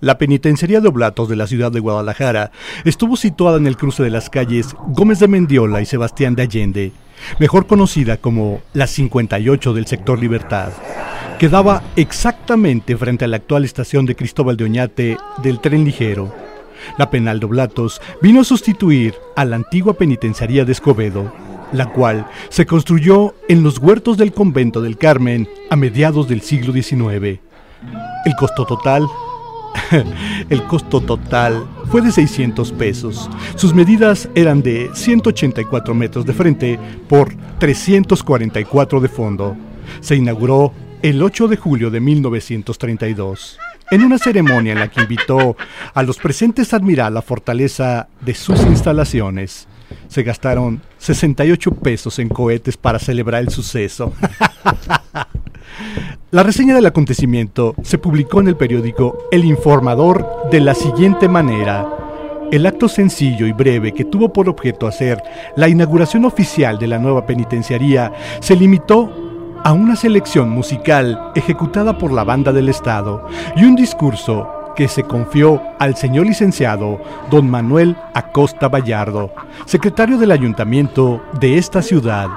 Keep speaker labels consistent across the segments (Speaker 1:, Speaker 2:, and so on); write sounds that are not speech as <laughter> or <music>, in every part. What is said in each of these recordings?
Speaker 1: La penitenciaría de Oblatos de la ciudad de Guadalajara estuvo situada en el cruce de las calles Gómez de Mendiola y Sebastián de Allende, mejor conocida como la 58 del sector Libertad. Quedaba exactamente frente a la actual estación de Cristóbal de Oñate del tren ligero. La penal de Oblatos vino a sustituir a la antigua penitenciaría de Escobedo, la cual se construyó en los huertos del convento del Carmen a mediados del siglo XIX. El costo total <laughs> El costo total fue de 600 pesos. Sus medidas eran de 184 metros de frente por 344 de fondo. Se inauguró el 8 de julio de 1932, en una ceremonia en la que invitó a los presentes a admirar la fortaleza de sus instalaciones. Se gastaron 68 pesos en cohetes para celebrar el suceso. <laughs> La reseña del acontecimiento se publicó en el periódico El Informador de la siguiente manera. El acto sencillo y breve que tuvo por objeto hacer la inauguración oficial de la nueva penitenciaría se limitó a una selección musical ejecutada por la banda del Estado y un discurso que se confió al señor licenciado don Manuel Acosta Vallardo, secretario del ayuntamiento de esta ciudad,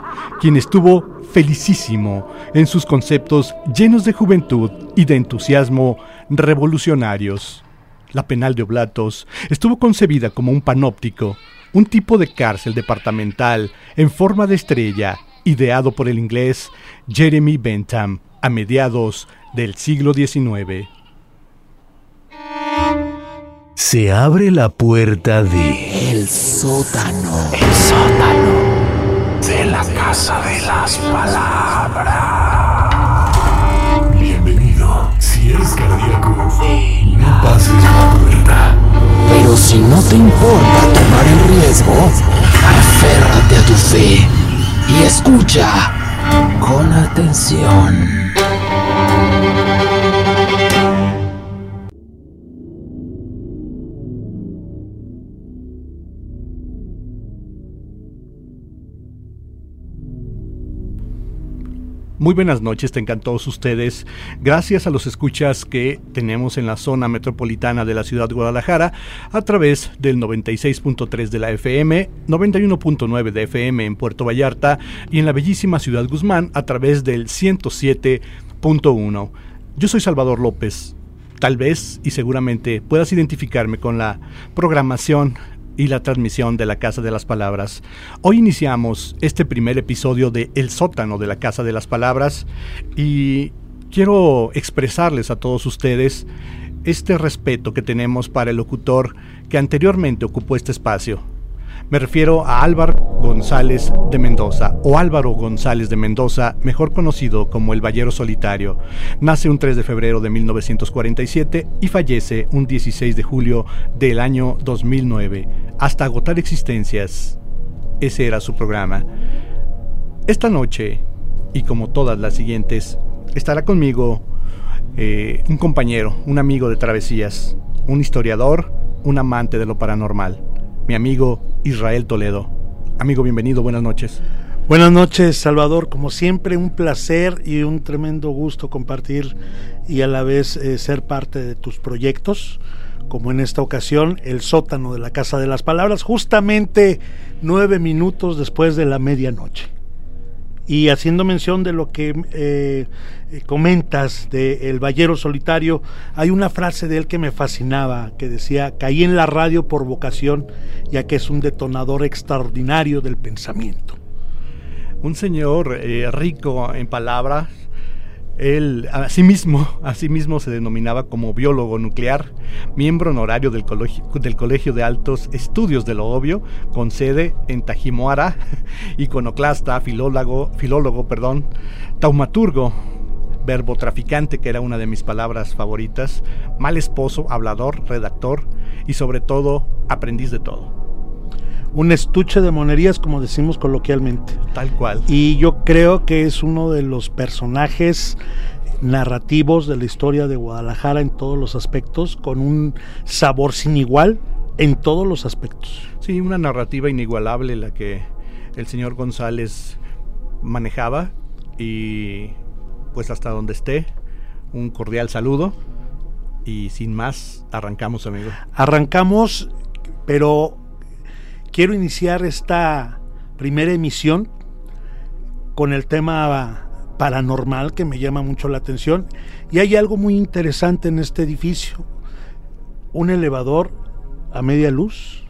Speaker 1: quien estuvo felicísimo en sus conceptos llenos de juventud y de entusiasmo revolucionarios. La penal de Oblatos estuvo concebida como un panóptico, un tipo de cárcel departamental en forma de estrella, ideado por el inglés Jeremy Bentham a mediados del siglo XIX.
Speaker 2: Se abre la puerta de...
Speaker 3: El sótano.
Speaker 2: El sótano
Speaker 3: de la Casa de las Palabras.
Speaker 4: Bienvenido. Si eres cardíaco, no pases la puerta.
Speaker 3: Pero si no te importa tomar el riesgo, aférrate a tu fe y escucha con atención.
Speaker 1: Muy buenas noches, tengan todos ustedes. Gracias a los escuchas que tenemos en la zona metropolitana de la ciudad de Guadalajara a través del 96.3 de la FM, 91.9 de FM en Puerto Vallarta y en la bellísima ciudad Guzmán a través del 107.1. Yo soy Salvador López. Tal vez y seguramente puedas identificarme con la programación y la transmisión de la Casa de las Palabras. Hoy iniciamos este primer episodio de El sótano de la Casa de las Palabras y quiero expresarles a todos ustedes este respeto que tenemos para el locutor que anteriormente ocupó este espacio. Me refiero a Álvaro González de Mendoza, o Álvaro González de Mendoza, mejor conocido como el Ballero Solitario. Nace un 3 de febrero de 1947 y fallece un 16 de julio del año 2009. Hasta agotar existencias. Ese era su programa. Esta noche, y como todas las siguientes, estará conmigo eh, un compañero, un amigo de travesías, un historiador, un amante de lo paranormal mi amigo Israel Toledo. Amigo, bienvenido, buenas noches.
Speaker 5: Buenas noches, Salvador. Como siempre, un placer y un tremendo gusto compartir y a la vez eh, ser parte de tus proyectos, como en esta ocasión, el sótano de la Casa de las Palabras, justamente nueve minutos después de la medianoche. Y haciendo mención de lo que eh, comentas de El Ballero Solitario, hay una frase de él que me fascinaba, que decía, caí en la radio por vocación, ya que es un detonador extraordinario del pensamiento.
Speaker 1: Un señor eh, rico en palabras, él asimismo, asimismo se denominaba como biólogo nuclear, miembro honorario del Colegio, del Colegio de Altos Estudios de lo Obvio, con sede en Tajimoara, <laughs> iconoclasta, filólogo, filólogo perdón, taumaturgo, verbo traficante, que era una de mis palabras favoritas, mal esposo, hablador, redactor y sobre todo aprendiz de todo
Speaker 5: un estuche de monerías, como decimos coloquialmente.
Speaker 1: Tal cual.
Speaker 5: Y yo creo que es uno de los personajes narrativos de la historia de Guadalajara en todos los aspectos, con un sabor sin igual en todos los aspectos.
Speaker 1: Sí, una narrativa inigualable la que el señor González manejaba y pues hasta donde esté, un cordial saludo y sin más, arrancamos, amigo.
Speaker 5: Arrancamos, pero quiero iniciar esta primera emisión con el tema paranormal que me llama mucho la atención y hay algo muy interesante en este edificio. Un elevador a media luz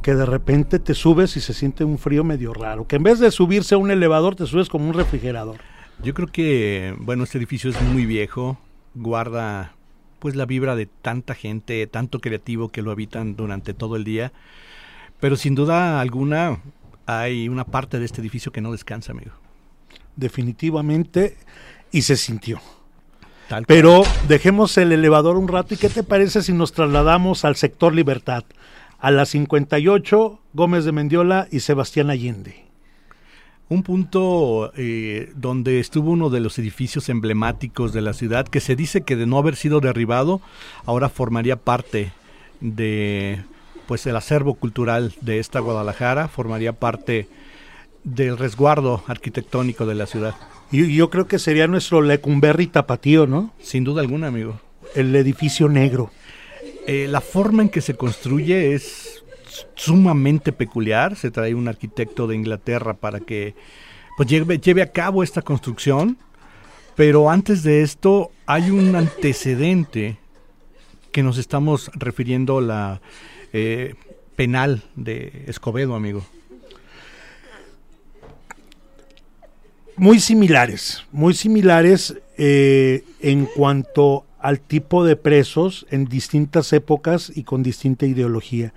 Speaker 5: que de repente te subes y se siente un frío medio raro, que en vez de subirse a un elevador te subes como un refrigerador.
Speaker 1: Yo creo que, bueno, este edificio es muy viejo, guarda pues la vibra de tanta gente, tanto creativo que lo habitan durante todo el día, pero sin duda alguna hay una parte de este edificio que no descansa, amigo.
Speaker 5: Definitivamente, y se sintió. Pero dejemos el elevador un rato y ¿qué te parece si nos trasladamos al sector Libertad? A las 58, Gómez de Mendiola y Sebastián Allende.
Speaker 1: Un punto eh, donde estuvo uno de los edificios emblemáticos de la ciudad que se dice que de no haber sido derribado, ahora formaría parte de pues el acervo cultural de esta Guadalajara, formaría parte del resguardo arquitectónico de la ciudad.
Speaker 5: Y yo creo que sería nuestro Lecumberri tapatío, ¿no?
Speaker 1: Sin duda alguna, amigo.
Speaker 5: El edificio negro.
Speaker 1: Eh, la forma en que se construye es sumamente peculiar. Se trae un arquitecto de Inglaterra para que pues, lleve, lleve a cabo esta construcción. Pero antes de esto hay un antecedente que nos estamos refiriendo la eh, penal de Escobedo, amigo.
Speaker 5: Muy similares, muy similares eh, en cuanto al tipo de presos en distintas épocas y con distinta ideología.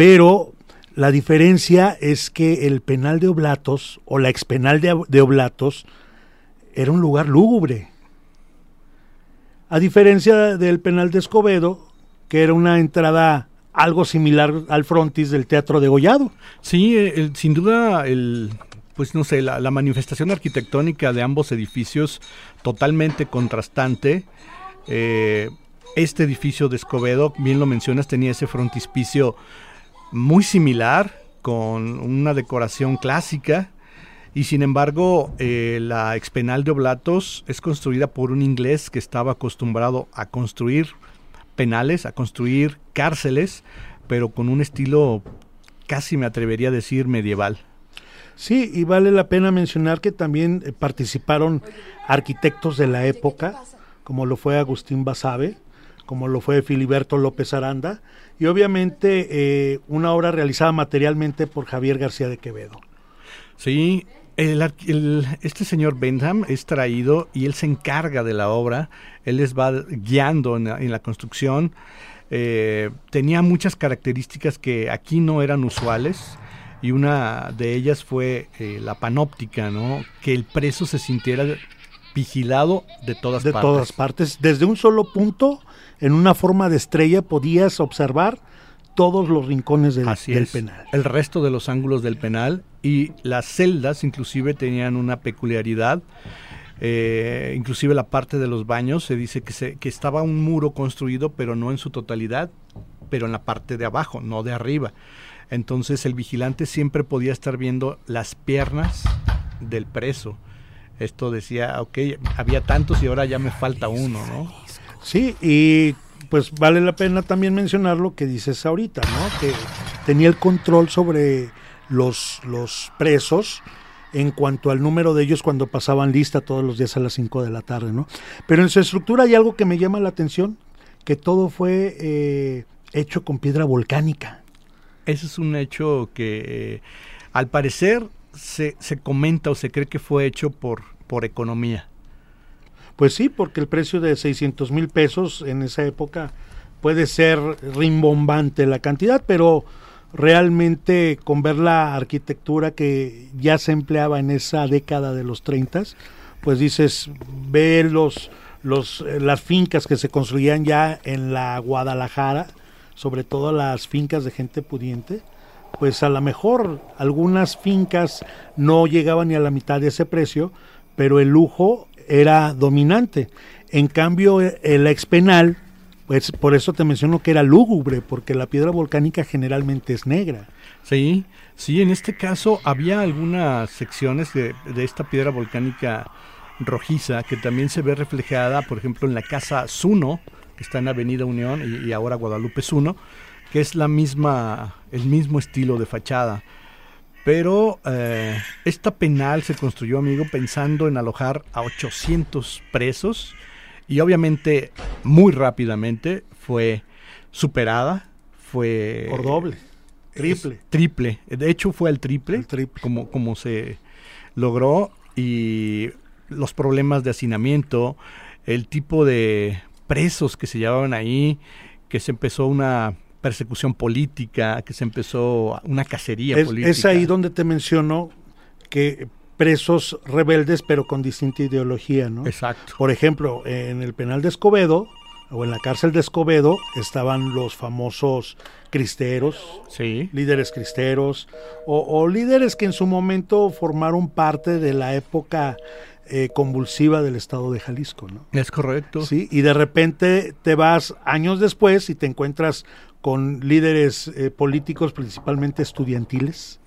Speaker 5: Pero la diferencia es que el penal de Oblatos o la expenal de, de Oblatos era un lugar lúgubre. A diferencia del penal de Escobedo, que era una entrada algo similar al frontis del Teatro de Gollado.
Speaker 1: Sí, sin duda el, pues no sé, la, manifestación arquitectónica de ambos edificios totalmente contrastante. Eh, este edificio de Escobedo, bien lo mencionas, tenía ese frontispicio muy similar, con una decoración clásica, y sin embargo eh, la expenal de Oblatos es construida por un inglés que estaba acostumbrado a construir penales, a construir cárceles, pero con un estilo casi me atrevería a decir medieval.
Speaker 5: Sí, y vale la pena mencionar que también eh, participaron arquitectos de la época, como lo fue Agustín Basabe, como lo fue Filiberto López Aranda, y obviamente eh, una obra realizada materialmente por Javier García de Quevedo.
Speaker 1: Sí, este señor Bentham es traído y él se encarga de la obra, él les va guiando en la, construcción. Eh, tenía muchas características que aquí no eran usuales y una de ellas fue eh, la panóptica, ¿no? Que el preso se sintiera vigilado de todas
Speaker 5: de
Speaker 1: partes.
Speaker 5: De todas partes. Desde un solo punto, en una forma de estrella, podías observar todos los rincones del, penal.
Speaker 1: El resto de los ángulos del penal y las celdas inclusive tenían una peculiaridad. Eh, inclusive la parte de los baños se dice que, se, que estaba un muro construido, pero no en su totalidad, pero en la parte de abajo, no de arriba. Entonces el vigilante siempre podía estar viendo las piernas del preso. Esto decía, ok, había tantos y ahora ya me falta uno, ¿no?
Speaker 5: Sí, y pues vale la pena también mencionar lo que dices ahorita, ¿no? Que tenía el control sobre los, los presos en cuanto al número de ellos cuando pasaban lista todos los días a las 5 de la tarde, ¿no? Pero en su estructura hay algo que me llama la atención, que todo fue eh, hecho con piedra volcánica.
Speaker 1: Ese es un hecho que eh, al parecer se, se, comenta o se cree que fue hecho por, por economía.
Speaker 5: Pues sí, porque el precio de 600 mil pesos en esa época puede ser rimbombante la cantidad, pero realmente con ver la arquitectura que ya se empleaba en esa década de los 30, pues dices, ve los, los, eh, las fincas que se construían ya en la Guadalajara, sobre todo las fincas de gente pudiente, pues a lo mejor algunas fincas no llegaban ni a la mitad de ese precio, pero el lujo era dominante. En cambio, el expenal, pues por eso te menciono que era lúgubre, porque la piedra volcánica generalmente es negra.
Speaker 1: Sí, sí, en este caso había algunas secciones de, de esta piedra volcánica rojiza que también se ve reflejada, por ejemplo, en la casa Zuno, que está en Avenida Unión y, y ahora Guadalupe Zuno, que es la misma, el mismo estilo de fachada. Pero eh, esta penal se construyó, amigo, pensando en alojar a 800 presos y obviamente muy rápidamente fue superada, fue...
Speaker 5: Por doble, triple.
Speaker 1: Es, triple, de hecho fue el triple,
Speaker 5: El triple.
Speaker 1: Como, como se logró y los problemas de hacinamiento, el tipo de presos que se llevaban ahí, que se empezó una persecución política, que se empezó una cacería
Speaker 5: Es,
Speaker 1: política.
Speaker 5: es ahí donde te menciono que presos rebeldes pero con distinta ideología, ¿no?
Speaker 1: Exacto.
Speaker 5: Por ejemplo, en el penal de Escobedo o en la cárcel de Escobedo estaban los famosos cristeros,
Speaker 1: Sí.
Speaker 5: líderes cristeros o, o líderes que en su momento formaron parte de la época eh, convulsiva del estado de Jalisco, ¿no?
Speaker 1: Es correcto.
Speaker 5: Sí, y de repente te vas años después y te encuentras con líderes eh, políticos, principalmente estudiantiles.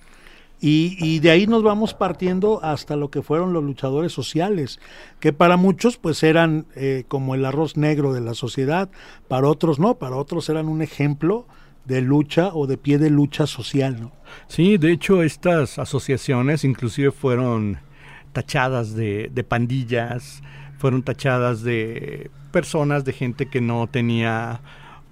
Speaker 5: Y, de ahí nos vamos partiendo hasta lo que fueron los luchadores sociales, que para muchos pues eran eh, como el arroz negro de la sociedad, para otros no, para otros eran un ejemplo de lucha o de pie de lucha social.
Speaker 1: Sí, de hecho estas asociaciones inclusive fueron tachadas de, de pandillas, fueron tachadas de personas, de gente que no tenía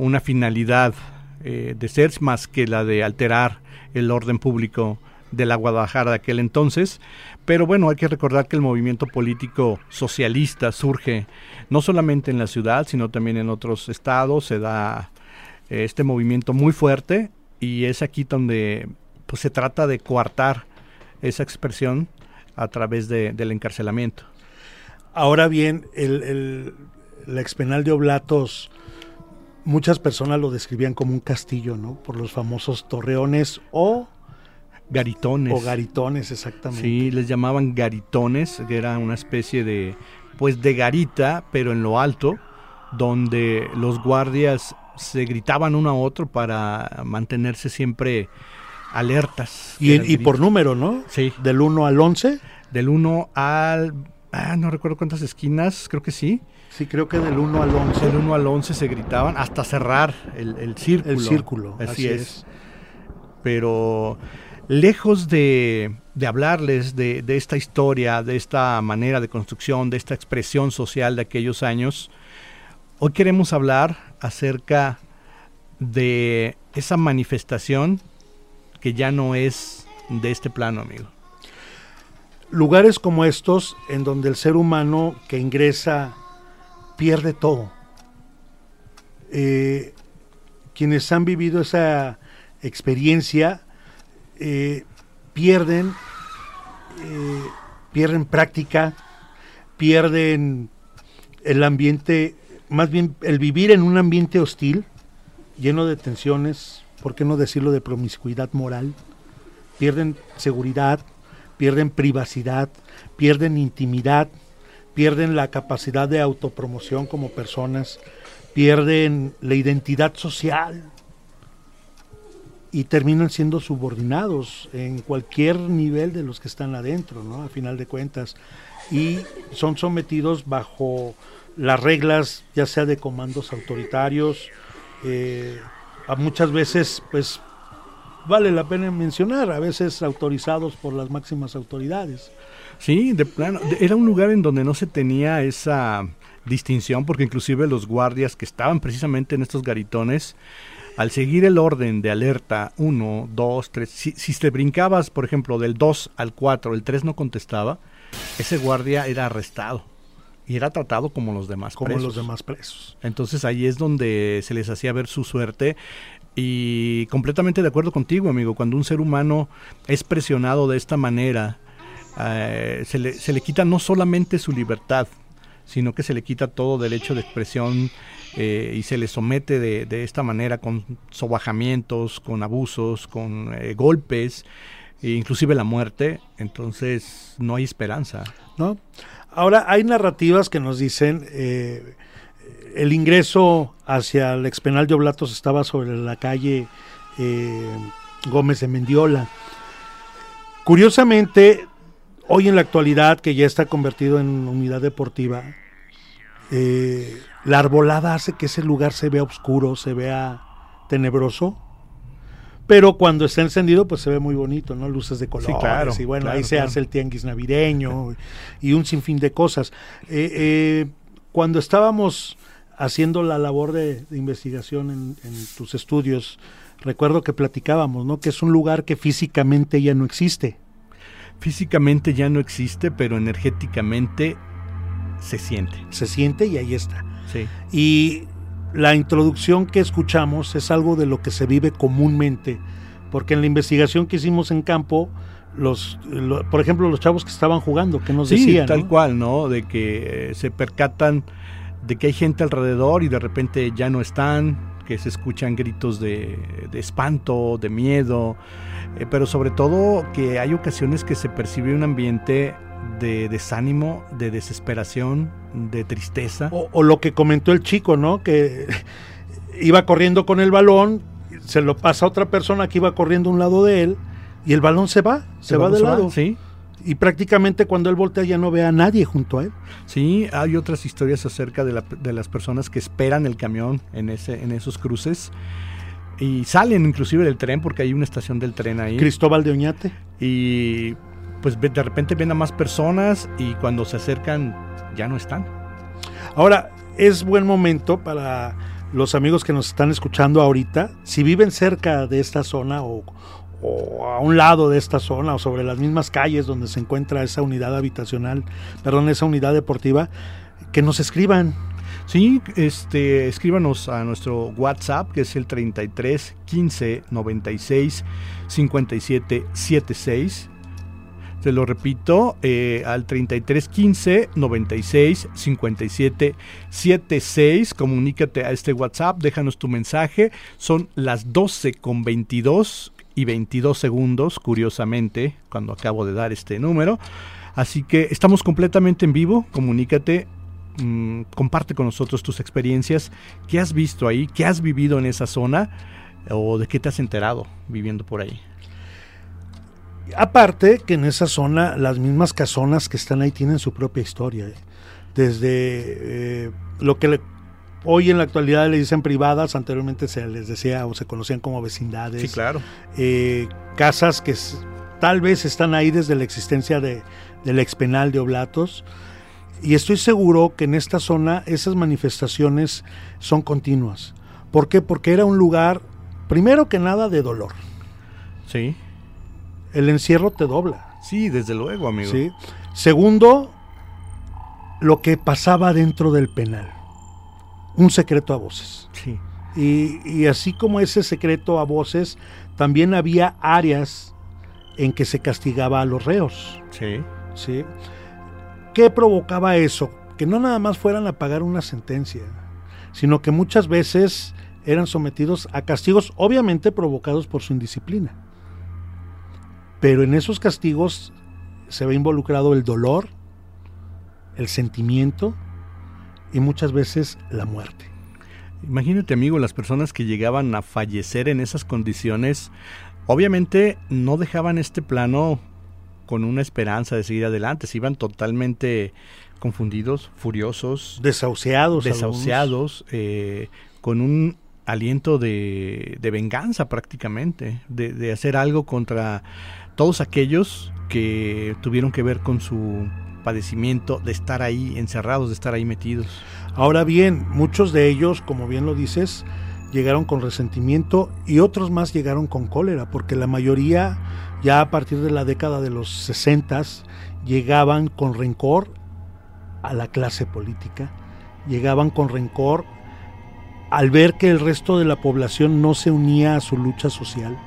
Speaker 1: una finalidad eh, de ser más que la de alterar el orden público de la Guadalajara de aquel entonces. Pero bueno, hay que recordar que el movimiento político socialista surge no solamente en la ciudad, sino también en otros estados. Se da eh, este movimiento muy fuerte y es aquí donde pues, se trata de coartar esa expresión a través de, del encarcelamiento.
Speaker 5: Ahora bien, el, el, la expenal de Oblatos, muchas personas lo describían como un castillo, ¿no? Por los famosos torreones o,
Speaker 1: Garitones.
Speaker 5: o garitones, exactamente.
Speaker 1: Sí, les llamaban garitones, que era una especie de, pues de garita, pero en lo alto, donde los guardias se gritaban uno a otro para mantenerse siempre alertas.
Speaker 5: Y, y por número, ¿no?
Speaker 1: Sí,
Speaker 5: Del 1 al 11.
Speaker 1: del 1 al... Ah, no recuerdo cuántas esquinas, creo que sí.
Speaker 5: Sí, creo que del 1 al 11.
Speaker 1: Del 1 al 11 se gritaban hasta cerrar el, el círculo.
Speaker 5: El círculo.
Speaker 1: Así, es. Pero lejos de, de hablarles de, de, esta historia, de esta manera de construcción, de esta expresión social de aquellos años, hoy queremos hablar acerca de esa manifestación que ya no es de este plano, amigo.
Speaker 5: Lugares como estos, en donde el ser humano que ingresa pierde todo. Eh, quienes han vivido esa experiencia eh, pierden, eh, pierden práctica, pierden el ambiente, más bien el vivir en un ambiente hostil, lleno de tensiones, ¿por qué no decirlo de promiscuidad moral? Pierden seguridad, pierden privacidad, pierden intimidad, pierden la capacidad de autopromoción como personas, pierden la identidad social y terminan siendo subordinados en cualquier nivel de los que están adentro, ¿no? A final de cuentas. Y son sometidos bajo las reglas, ya sea de comandos autoritarios, eh, a muchas veces, pues, vale la pena mencionar, a veces autorizados por las máximas autoridades.
Speaker 1: Sí, de plano. Era un lugar en donde no se tenía esa distinción, porque inclusive los guardias que estaban precisamente en estos garitones, al seguir el orden de alerta 1, 2, 3, si, si te brincabas, por ejemplo, del 2 al 4, el 3 no contestaba, ese guardia era arrestado y era tratado como los demás
Speaker 5: como
Speaker 1: presos.
Speaker 5: los demás presos.
Speaker 1: Entonces ahí es donde se les hacía ver su suerte y completamente de acuerdo contigo, amigo, cuando un ser humano es presionado de esta manera, eh, se, le, se le quita no solamente su libertad, sino que se le quita todo derecho de expresión eh, y se le somete de, de, esta manera con sobajamientos, con abusos, con eh, golpes, e inclusive la muerte, entonces no hay esperanza.
Speaker 5: ¿no? Ahora, hay narrativas que nos dicen eh, el ingreso hacia el expenal de Oblatos estaba sobre la calle Gómez de Mendiola. Curiosamente, Hoy en la actualidad, que ya está convertido en unidad deportiva, eh, la arbolada hace que ese lugar se vea oscuro, se vea tenebroso. Pero cuando está encendido, pues se ve muy bonito, ¿no? Luces de colores.
Speaker 1: claro,
Speaker 5: y bueno,
Speaker 1: claro,
Speaker 5: ahí se
Speaker 1: claro.
Speaker 5: hace el tianguis navideño y un sinfín de cosas. Eh, eh, cuando estábamos haciendo la labor de, de investigación en, en tus estudios, recuerdo que platicábamos, ¿no? Que es un lugar que físicamente ya no existe.
Speaker 1: Físicamente ya no existe, pero energéticamente se siente.
Speaker 5: Se siente y ahí está.
Speaker 1: Sí.
Speaker 5: Y la introducción que escuchamos es algo de lo que se vive comúnmente, porque en la investigación que hicimos en campo, los, lo- por ejemplo, los chavos que estaban jugando, que nos
Speaker 1: Sí,
Speaker 5: decían,
Speaker 1: tal
Speaker 5: ¿no?
Speaker 1: cual, ¿no? De que eh, se percatan de que hay gente alrededor y de repente ya no están, que se escuchan gritos de, de espanto, de miedo, eh, pero sobre todo que hay ocasiones que se percibe un ambiente de desánimo, de desesperación, de tristeza.
Speaker 5: O, o lo que comentó el chico, ¿no? Que <laughs> iba corriendo con el balón, se lo pasa a otra persona que iba corriendo a un lado de él, y el balón se va, se, va de lado.
Speaker 1: Sí,
Speaker 5: Y prácticamente cuando él voltea ya no ve a nadie junto a él.
Speaker 1: sí, hay otras historias acerca de, la- de las personas que esperan el camión en, ese, en esos cruces y salen inclusive del tren porque hay una estación del tren ahí.
Speaker 5: Cristóbal de Oñate.
Speaker 1: y pues de repente ven a más personas y cuando se acercan ya no están.
Speaker 5: Ahora, es buen momento para los amigos que nos están escuchando ahorita, si viven cerca de esta zona o, o a un lado de esta zona o sobre las mismas calles donde se encuentra esa unidad habitacional, perdón, esa unidad deportiva, que nos escriban.
Speaker 1: Sí, este, escríbanos a nuestro WhatsApp que es el 33 15 96 57 76. Te lo repito, eh, al 33 15 96 57 76. Comunícate a este WhatsApp, déjanos tu mensaje. Son las 12 con 22 y 22 segundos, curiosamente, cuando acabo de dar este número. Así que estamos completamente en vivo. Comunícate, mm, comparte con nosotros tus experiencias. ¿Qué has visto ahí? ¿Qué has vivido en esa zona? ¿O de qué te has enterado viviendo por ahí?
Speaker 5: Aparte que en esa zona las mismas casonas que están ahí tienen su propia historia. ¿eh? Desde eh, lo que le- hoy en la actualidad le dicen privadas, anteriormente se les decía o se conocían como vecindades.
Speaker 1: Sí, claro.
Speaker 5: eh, casas que tal vez están ahí desde la existencia de, del expenal de Oblatos. Y estoy seguro que en esta zona esas manifestaciones son continuas. ¿Por qué? Porque era un lugar, primero que nada, de dolor.
Speaker 1: Sí.
Speaker 5: El encierro te dobla.
Speaker 1: Sí, desde luego, amigo.
Speaker 5: ¿sí? Segundo, lo que pasaba dentro del penal. Un secreto a voces.
Speaker 1: Sí.
Speaker 5: Y, y así como ese secreto a voces, también había áreas en que se castigaba a los reos.
Speaker 1: Sí.
Speaker 5: ¿sí? ¿Qué provocaba eso? Que no nada más fueran a pagar una sentencia, sino que muchas veces eran sometidos a castigos obviamente provocados por su indisciplina. Pero en esos castigos se ve involucrado el dolor, el sentimiento y muchas veces la muerte.
Speaker 1: Imagínate, amigo, las personas que llegaban a fallecer en esas condiciones, obviamente no dejaban este plano con una esperanza de seguir adelante, se iban totalmente confundidos, furiosos,
Speaker 5: Desahuciados.
Speaker 1: desahuciados, eh, con un aliento de, de venganza prácticamente, de, de hacer algo contra todos aquellos que tuvieron que ver con su padecimiento, de estar ahí encerrados, de estar ahí metidos.
Speaker 5: Ahora bien, muchos de ellos, como bien lo dices, llegaron con resentimiento y otros más llegaron con cólera, porque la mayoría ya a partir de la década de los 60 llegaban con rencor a la clase política, llegaban con rencor al ver que el resto de la población no se unía a su lucha social.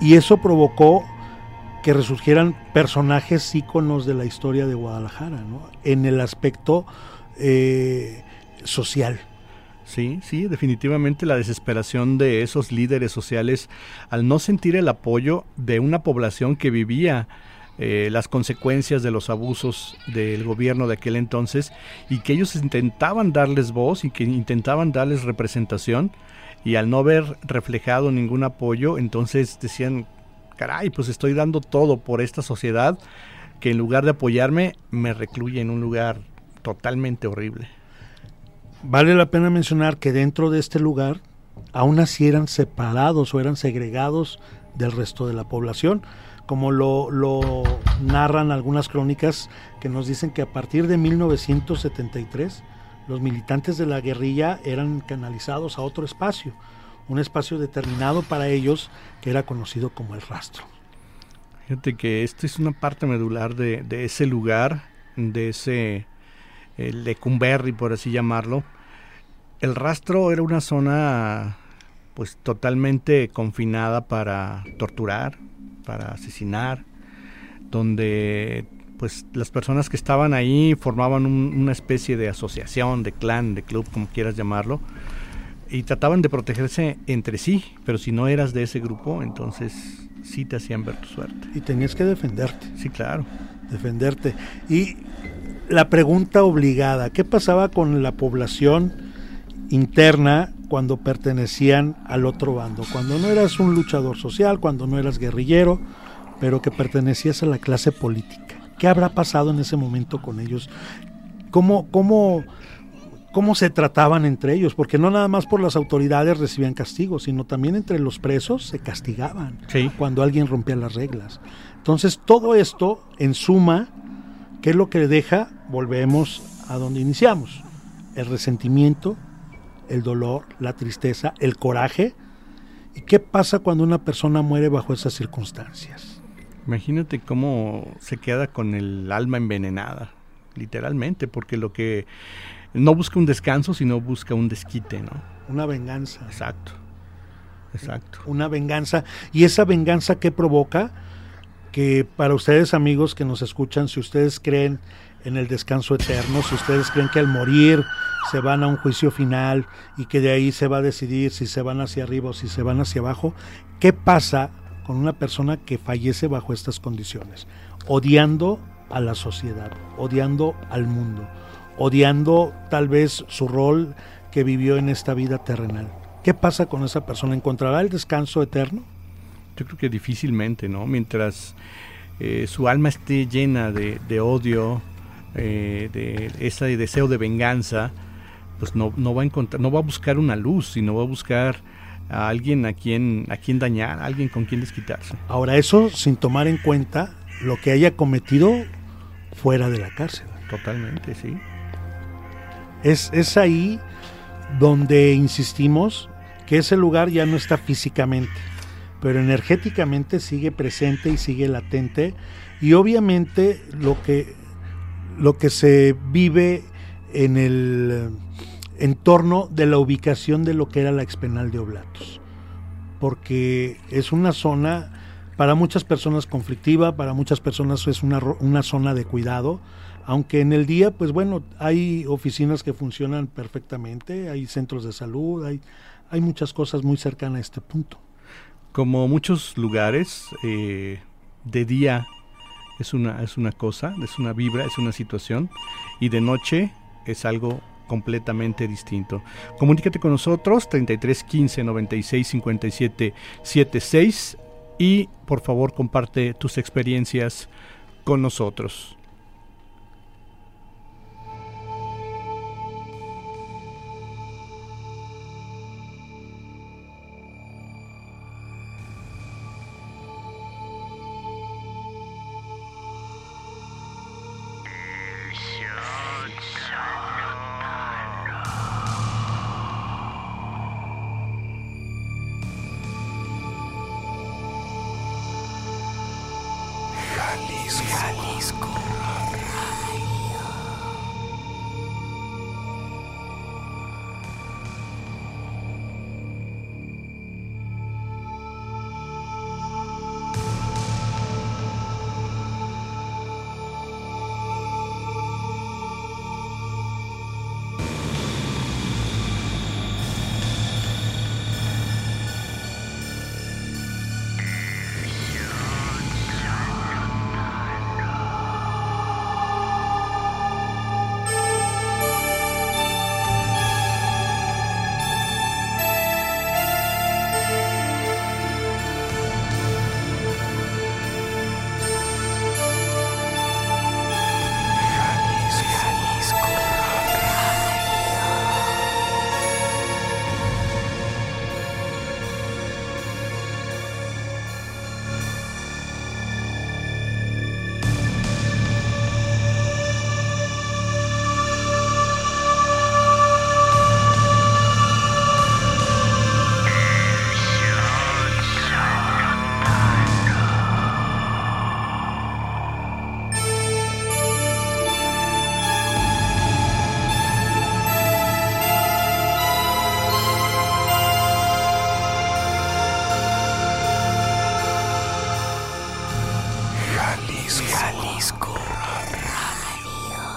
Speaker 5: Y eso provocó que resurgieran personajes íconos de la historia de Guadalajara, ¿no? en el aspecto eh, social.
Speaker 1: Sí, sí, definitivamente la desesperación de esos líderes sociales al no sentir el apoyo de una población que vivía eh, las consecuencias de los abusos del gobierno de aquel entonces y que ellos intentaban darles voz y que intentaban darles representación y al no ver reflejado ningún apoyo, entonces decían, caray, pues estoy dando todo por esta sociedad que en lugar de apoyarme, me recluye en un lugar totalmente horrible.
Speaker 5: Vale la pena mencionar que dentro de este lugar aún así eran separados o eran segregados del resto de la población, como lo, lo narran algunas crónicas que nos dicen que a partir de 1973 los militantes de la guerrilla eran canalizados a otro espacio, un espacio determinado para ellos que era conocido como el rastro.
Speaker 1: Fíjate que esta es una parte medular de, de ese lugar, de ese el Lecumberri, por así llamarlo. El rastro era una zona pues totalmente confinada para torturar, para asesinar, donde pues las personas que estaban ahí formaban un- una especie de asociación, de clan, de club, como quieras llamarlo, y trataban de protegerse entre sí, pero si no eras de ese grupo, entonces sí te hacían ver tu suerte.
Speaker 5: Y tenías que defenderte.
Speaker 1: Sí, claro.
Speaker 5: defenderte. Y la pregunta obligada, ¿qué pasaba con la población interna cuando pertenecían al otro bando? Cuando no eras un luchador social, cuando no eras guerrillero, pero que pertenecías a la clase política. ¿Qué habrá pasado en ese momento con ellos? ¿Cómo, cómo, cómo se trataban entre ellos? Porque no nada más por las autoridades recibían castigos, sino también entre los presos se castigaban
Speaker 1: Sí.
Speaker 5: cuando alguien rompía las reglas. Entonces, todo esto, en suma, ¿qué es lo que deja? Volvemos a donde iniciamos. El resentimiento, el dolor, la tristeza, el coraje. ¿Y qué pasa cuando una persona muere bajo esas circunstancias?
Speaker 1: Imagínate cómo se queda con el alma envenenada, literalmente, porque lo que no busca un descanso, sino busca un desquite, ¿no?
Speaker 5: Una venganza.
Speaker 1: Exacto. Exacto.
Speaker 5: Una venganza. ¿Y esa venganza qué provoca? Que para ustedes amigos que nos escuchan, si ustedes creen en el descanso eterno, si ustedes creen que al morir se van a un juicio final y que de ahí se va a decidir si se van hacia arriba o si se van hacia abajo, ¿qué pasa con una persona que fallece bajo estas condiciones? Odiando a la sociedad, odiando al mundo, odiando tal vez su rol que vivió en esta vida terrenal. ¿Qué pasa con esa persona? ¿Encontrará el descanso eterno?
Speaker 1: Yo creo que difícilmente, ¿no? Mientras eh, su alma esté llena de, de odio, eh, de ese deseo de venganza, pues no, no va a encontrar, no va a buscar una luz, sino va a buscar a alguien a quien, a quien dañar, a alguien con quien desquitarse.
Speaker 5: Ahora, eso sin tomar en cuenta lo que haya cometido fuera de la cárcel.
Speaker 1: Totalmente, sí.
Speaker 5: Es, es ahí donde insistimos que ese lugar ya no está físicamente, pero energéticamente sigue presente y sigue latente. Y obviamente lo que, lo que se vive en el entorno de la ubicación de lo que era la expenal de Oblatos. Porque es una zona para muchas personas conflictiva, para muchas personas es una, una zona de cuidado, aunque en el día, pues bueno, hay oficinas que funcionan perfectamente, hay centros de salud, hay, hay muchas cosas muy cercanas a este punto.
Speaker 1: Como muchos lugares, eh, de día es una, es una cosa, es una vibra, es una situación, y de noche es algo completamente distinto. Comunícate con nosotros, 33 15 96 57 76, y por favor comparte tus experiencias con nosotros. Jalisco.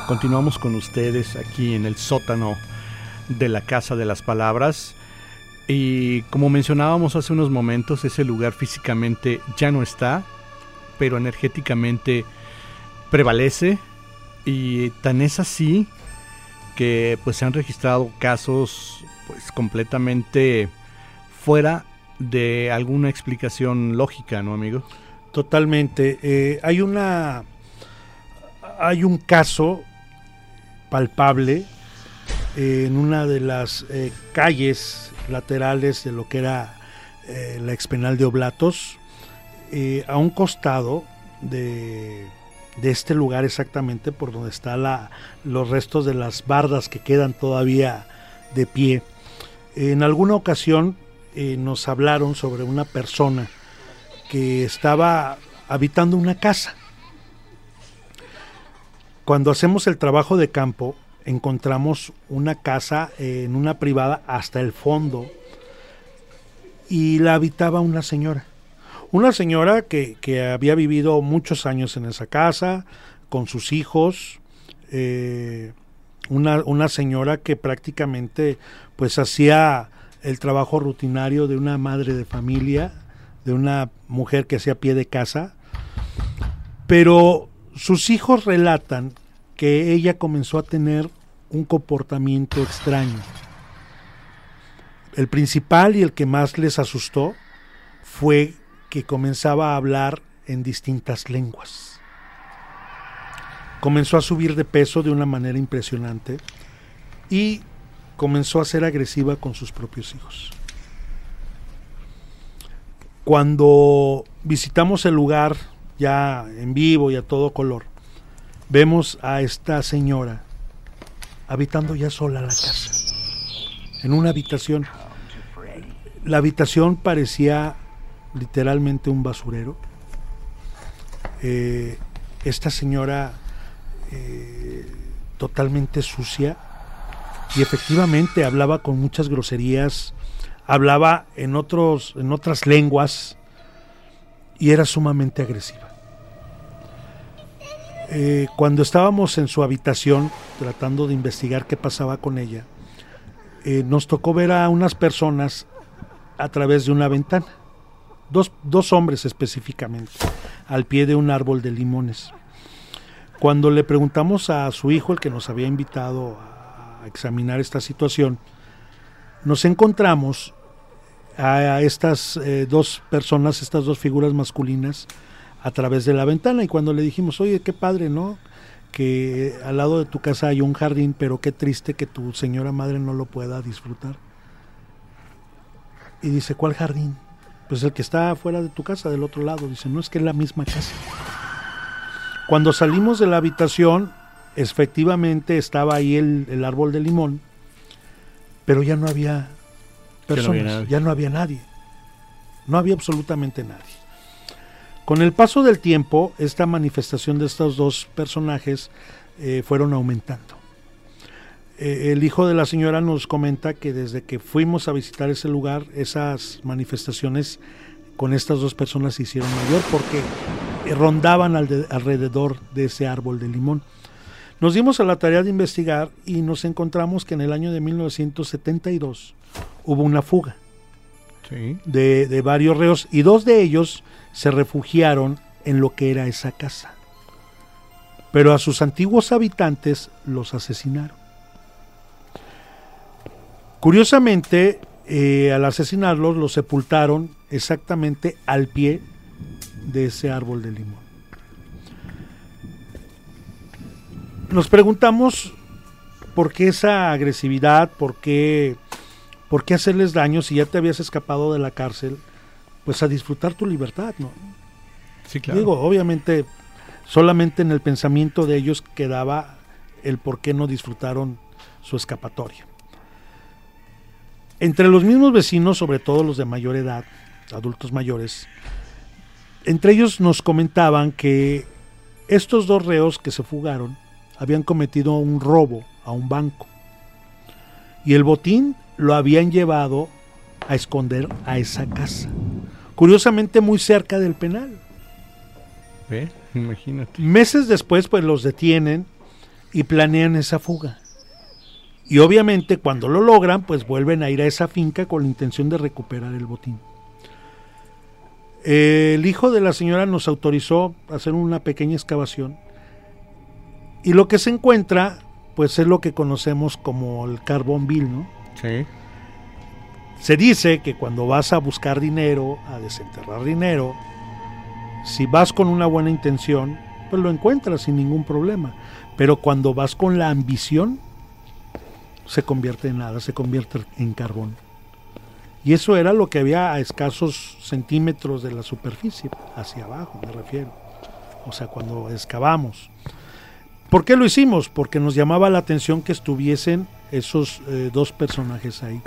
Speaker 1: Continuamos con ustedes aquí en el sótano de la Casa de las Palabras. Y como mencionábamos hace unos momentos, ese lugar físicamente ya no está, pero energéticamente prevalece. Y tan es así que pues se han registrado casos pues completamente fuera de alguna explicación lógica, ¿no, amigo?
Speaker 5: Totalmente. Eh, hay una. Hay un caso palpable eh, en una de las eh, calles laterales de lo que era eh, la expenal de Oblatos, a un costado de, de, este lugar exactamente por donde están los restos de las bardas que quedan todavía de pie. En alguna ocasión nos hablaron sobre una persona que estaba habitando una casa cuando hacemos el trabajo de campo, encontramos una casa en una privada hasta el fondo y la habitaba una señora. Una señora que, había vivido muchos años en esa casa, con sus hijos, eh, una, una, señora que prácticamente pues hacía el trabajo rutinario de una madre de familia, de una mujer que hacía pie de casa, pero sus hijos relatan que ella comenzó a tener un comportamiento extraño. El principal y el que más les asustó fue que comenzaba a hablar en distintas lenguas. Comenzó a subir de peso de una manera impresionante y comenzó a ser agresiva con sus propios hijos. Cuando visitamos el lugar ya en vivo y a todo color, vemos a esta señora habitando ya sola la casa, en una habitación. La habitación parecía literalmente un basurero. Eh, esta señora eh, totalmente sucia y efectivamente hablaba con muchas groserías, hablaba en otros en otras lenguas y era sumamente agresiva. Eh, cuando estábamos en su habitación tratando de investigar qué pasaba con ella, eh, nos tocó ver a unas personas a través de una ventana, dos, dos hombres específicamente, al pie de un árbol de limones. Cuando le preguntamos a su hijo, el que nos había invitado a examinar esta situación, nos encontramos a estas eh, dos personas, estas dos figuras masculinas, a través de la ventana y cuando le dijimos, oye, qué padre, ¿no? Que al lado de tu casa hay un jardín, pero qué triste que tu señora madre no lo pueda disfrutar. Y dice, ¿cuál jardín? Pues el que está afuera de tu casa, del otro lado. Dice, no es que es la misma casa. Cuando salimos de la habitación, efectivamente estaba ahí el, el árbol de limón, pero ya no había personas, ya no había nadie. No había absolutamente nadie. Con el paso del tiempo, esta manifestación de estos dos personajes eh, fueron aumentando. Eh, el hijo de la señora nos comenta que desde que fuimos a visitar ese lugar, esas manifestaciones con estas dos personas se hicieron mayor porque rondaban alrededor de ese árbol de limón. Nos dimos a la tarea de investigar y nos encontramos que en el año de 1972 hubo una fuga de, de varios reos y dos de ellos se refugiaron en lo que era esa casa. Pero a sus antiguos habitantes los asesinaron. Curiosamente, eh, al asesinarlos, los sepultaron exactamente al pie de ese árbol de limón. Nos preguntamos por qué esa agresividad, por qué, por qué hacerles daño si ya te habías escapado de la cárcel pues a disfrutar tu libertad, ¿no?
Speaker 1: Sí, claro.
Speaker 5: Digo, obviamente, solamente en el pensamiento de ellos quedaba el por qué no disfrutaron su escapatoria. Entre los mismos vecinos, sobre todo los de mayor edad, adultos mayores, entre ellos nos comentaban que estos dos reos que se fugaron habían cometido un robo a un banco y el botín lo habían llevado a esconder a esa casa curiosamente muy cerca del penal.
Speaker 1: ¿Ve? Imagínate.
Speaker 5: Meses después, pues los detienen y planean esa fuga. Y obviamente cuando lo logran, pues vuelven a ir a esa finca con la intención de recuperar el botín. El hijo de la señora nos autorizó a hacer una pequeña excavación y lo que se encuentra, pues es lo que conocemos como el carbón bill, ¿no? Se dice que cuando vas a buscar dinero, a desenterrar dinero, si vas con una buena intención, pues lo encuentras sin ningún problema. Pero cuando vas con la ambición, se convierte en nada, se convierte en carbón. Y eso era lo que había a escasos centímetros de la superficie, hacia abajo me refiero. O sea, cuando excavamos. ¿Por qué lo hicimos? Porque nos llamaba la atención que estuviesen esos eh, dos personajes ahí.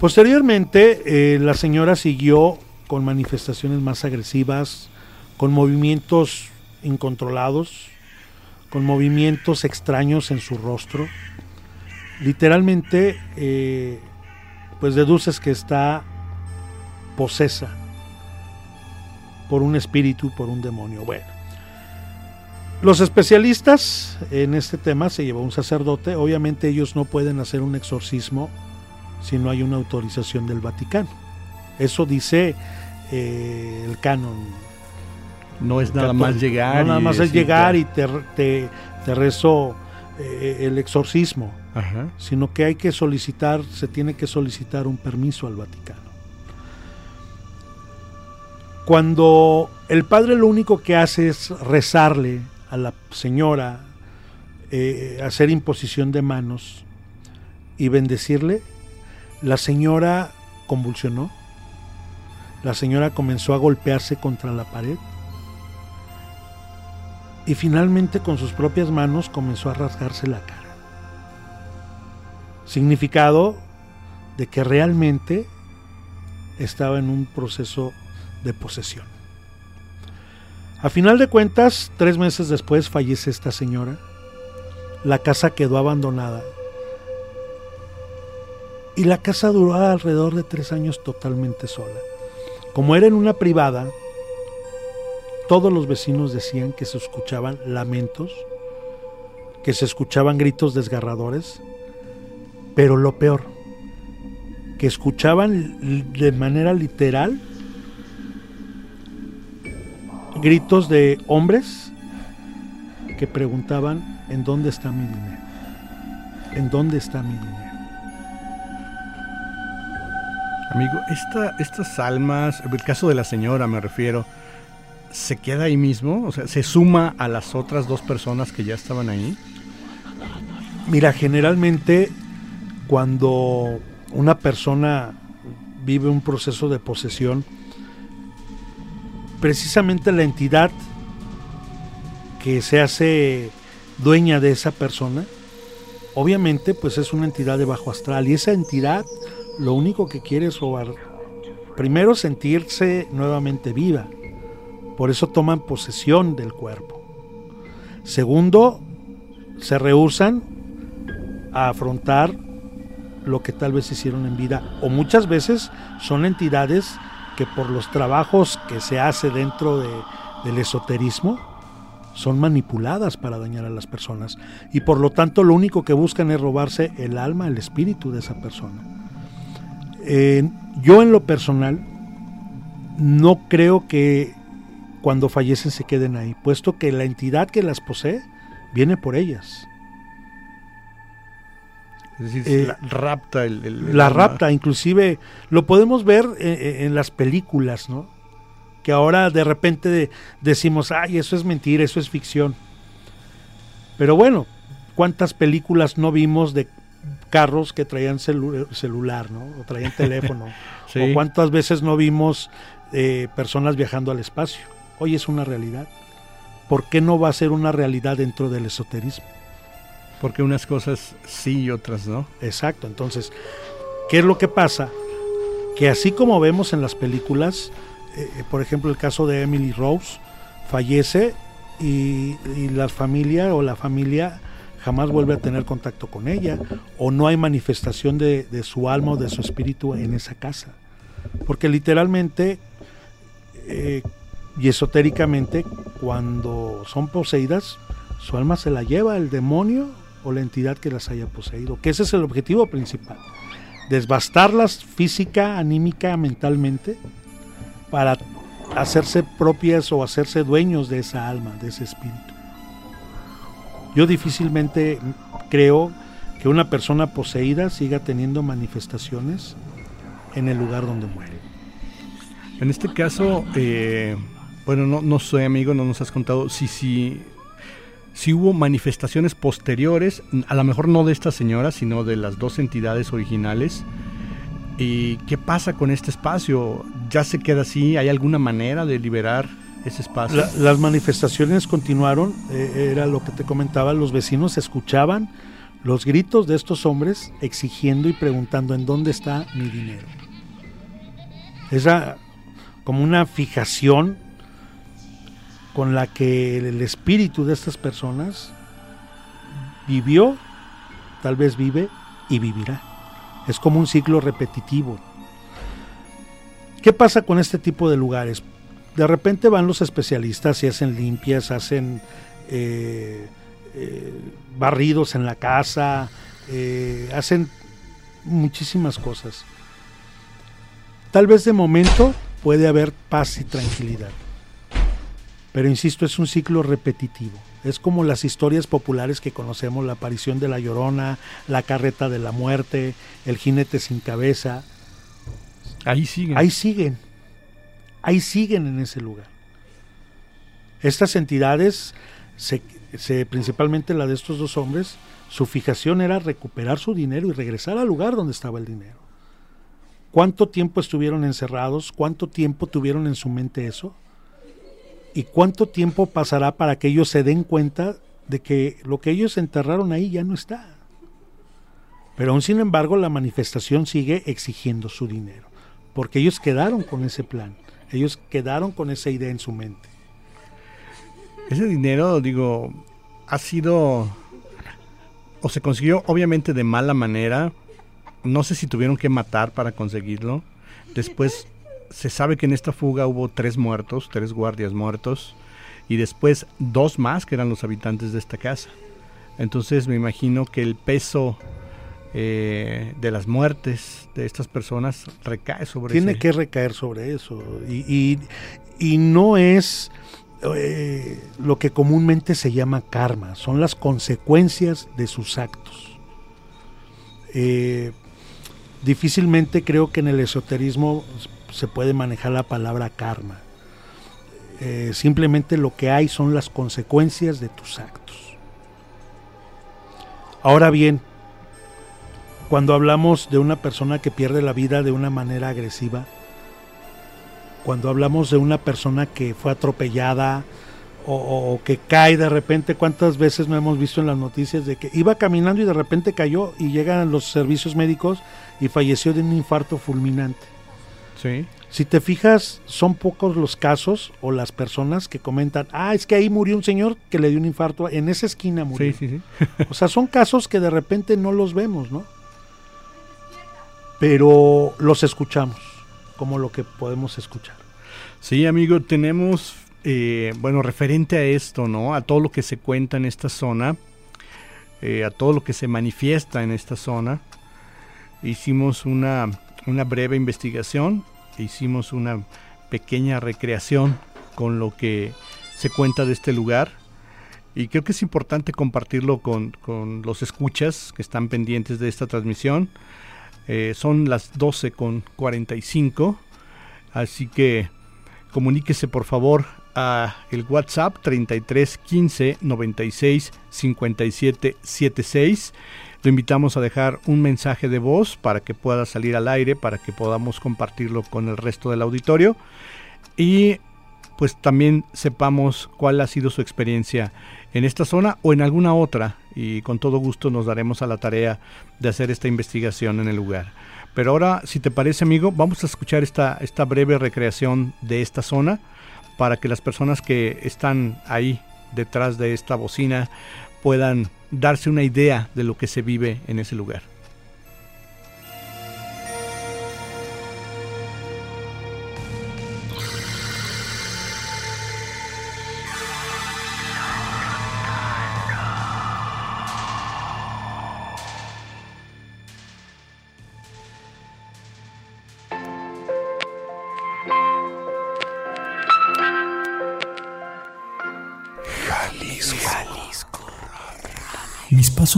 Speaker 5: Posteriormente, eh, la señora siguió con manifestaciones más agresivas, con movimientos incontrolados, con movimientos extraños en su rostro. Literalmente, eh, pues deduces que está posesa por un espíritu, por un demonio. Bueno, los especialistas en este tema se llevó un sacerdote. Obviamente ellos no pueden hacer un exorcismo si no hay una autorización del Vaticano. Eso dice eh, el canon.
Speaker 1: No es nada más llegar.
Speaker 5: No nada más es llegar y te, te, te rezo eh, el exorcismo,
Speaker 1: Ajá.
Speaker 5: sino que hay que solicitar, se tiene que solicitar un permiso al Vaticano. Cuando el padre lo único que hace es rezarle a la señora, eh, hacer imposición de manos y bendecirle, la señora convulsionó, la señora comenzó a golpearse contra la pared y finalmente con sus propias manos comenzó a rasgarse la cara. Significado de que realmente estaba en un proceso de posesión. A final de cuentas, tres meses después fallece esta señora. La casa quedó abandonada. Y la casa duró alrededor de tres años totalmente sola. Como era en una privada, todos los vecinos decían que se escuchaban lamentos, que se escuchaban gritos desgarradores, pero lo peor, que escuchaban de manera literal gritos de hombres que preguntaban en dónde está mi dinero, en dónde está mi dinero.
Speaker 1: Amigo, esta, estas almas, el caso de la señora me refiero, ¿se queda ahí mismo? O sea, ¿se suma a las otras dos personas que ya estaban ahí?
Speaker 5: Mira, generalmente cuando una persona vive un proceso de posesión, precisamente la entidad que se hace dueña de esa persona, obviamente pues es una entidad de bajo astral y esa entidad lo único que quiere es robar, primero sentirse nuevamente viva, por eso toman posesión del cuerpo. Segundo, se rehusan a afrontar lo que tal vez hicieron en vida o muchas veces son entidades que por los trabajos que se hace dentro de, del esoterismo son manipuladas para dañar a las personas y por lo tanto lo único que buscan es robarse el alma, el espíritu de esa persona. Yo en lo personal no creo que cuando fallecen se queden ahí, puesto que la entidad que las posee viene por ellas.
Speaker 1: Es decir,
Speaker 5: Eh,
Speaker 1: la rapta el,
Speaker 5: La rapta, inclusive lo podemos ver en, en las películas, ¿no? Que ahora de repente de- decimos, ay, eso es mentira, eso es ficción. Pero bueno, ¿cuántas películas no vimos de carros que traían celu- celular, ¿no? O traían teléfono. <laughs>
Speaker 1: Sí.
Speaker 5: O cuántas veces no vimos eh, personas viajando al espacio. Hoy es una realidad. ¿Por qué no va a ser una realidad dentro del esoterismo?
Speaker 1: Porque unas cosas sí y otras no.
Speaker 5: Exacto, entonces, ¿qué es lo que pasa? Que así como vemos en las películas, eh, eh, por ejemplo el caso de Emily Rose, fallece y, la familia o la familia jamás vuelve a tener contacto con ella, o no hay manifestación de, de su alma o de su espíritu en esa casa. Porque literalmente eh, y esotéricamente cuando son poseídas, su alma se la lleva el demonio o la entidad que las haya poseído, que ese es el objetivo principal. Desbastarlas física, anímica, mentalmente, para hacerse propias o hacerse dueños de esa alma, de ese espíritu. Yo difícilmente creo que una persona poseída siga teniendo manifestaciones en el lugar donde muere.
Speaker 1: En este caso, eh, bueno, no, no soy amigo, no nos has contado si, si, si hubo manifestaciones posteriores, a lo mejor no de esta señora, sino de las dos entidades originales. ¿Y qué pasa con este espacio? ¿Ya se queda así? ¿Hay alguna manera de liberar ese espacio?
Speaker 5: La- las manifestaciones continuaron, eh, era lo que te comentaba, los vecinos escuchaban los gritos de estos hombres exigiendo y preguntando en dónde está mi dinero. Esa como una fijación con la que el espíritu de estas personas vivió, tal vez vive y vivirá. Es como un ciclo repetitivo. ¿Qué pasa con este tipo de lugares? De repente van los especialistas y hacen limpias, hacen eh, eh, barridos en la casa, eh, hacen muchísimas cosas. Tal vez de momento puede haber paz y tranquilidad. Pero insisto, es un ciclo repetitivo. Es como las historias populares que conocemos, la aparición de la llorona, la carreta de la muerte, el jinete sin cabeza.
Speaker 1: Ahí sigue.
Speaker 5: Ahí siguen. Ahí siguen en ese lugar. Estas entidades, se, se- principalmente la de estos dos hombres, su fijación era recuperar su dinero y regresar al lugar donde estaba el dinero. ¿Cuánto tiempo estuvieron encerrados? ¿Cuánto tiempo tuvieron en su mente eso? ¿Y cuánto tiempo pasará para que ellos se den cuenta de que lo que ellos enterraron ahí ya no está? Pero aún sin embargo la manifestación sigue exigiendo su dinero, porque ellos quedaron con ese plan, ellos quedaron con esa idea en su mente.
Speaker 1: Ese dinero, digo, ha sido o se consiguió obviamente de mala manera. No sé si tuvieron que matar para conseguirlo. Después se sabe que en esta fuga hubo tres muertos, tres guardias muertos, y después dos más que eran los habitantes de esta casa. Entonces me imagino que el peso eh, de las muertes de estas personas recae sobre
Speaker 5: Tiene
Speaker 1: ese-
Speaker 5: que recaer sobre eso. Y, y- y no es eh, lo que comúnmente se llama karma, son las consecuencias de sus actos. Eh, difícilmente creo que en el esoterismo se puede manejar la palabra karma. Eh, simplemente lo que hay son las consecuencias de tus actos. Ahora bien, cuando hablamos de una persona que pierde la vida de una manera agresiva, cuando hablamos de una persona que fue atropellada o, o- o que cae de repente, ¿cuántas veces no hemos visto en las noticias de que iba caminando y de repente cayó y llegan los servicios médicos y falleció de un infarto fulminante?
Speaker 1: Sí.
Speaker 5: Si te fijas, son pocos los casos o las personas que comentan, ah, es que ahí murió un señor que le dio un infarto, en esa esquina murió.
Speaker 1: Sí, sí, sí.
Speaker 5: O sea, son casos que de repente no los vemos, ¿no? Pero los escuchamos, como lo que podemos escuchar.
Speaker 1: Sí, amigo, tenemos, eh, bueno, referente a esto, ¿no? A todo lo que se cuenta en esta zona, eh, a todo lo que se manifiesta en esta zona. Hicimos una, una breve investigación, hicimos una pequeña recreación con lo que se cuenta de este lugar. Y creo que es importante compartirlo con, con los escuchas que están pendientes de esta transmisión. Eh, son las 12 con 45. Así que comuníquese por favor a el WhatsApp 33 15 96 57 76. Lo invitamos a dejar un mensaje de voz para que pueda salir al aire, para que podamos compartirlo con el resto del auditorio. Y pues también sepamos cuál ha sido su experiencia en esta zona o en alguna otra y con todo gusto nos daremos a la tarea de hacer esta investigación en el lugar. Pero ahora, si te parece amigo, vamos a escuchar esta, esta breve recreación de esta zona para que las personas que están ahí detrás de esta bocina puedan darse una idea de lo que se vive en ese lugar.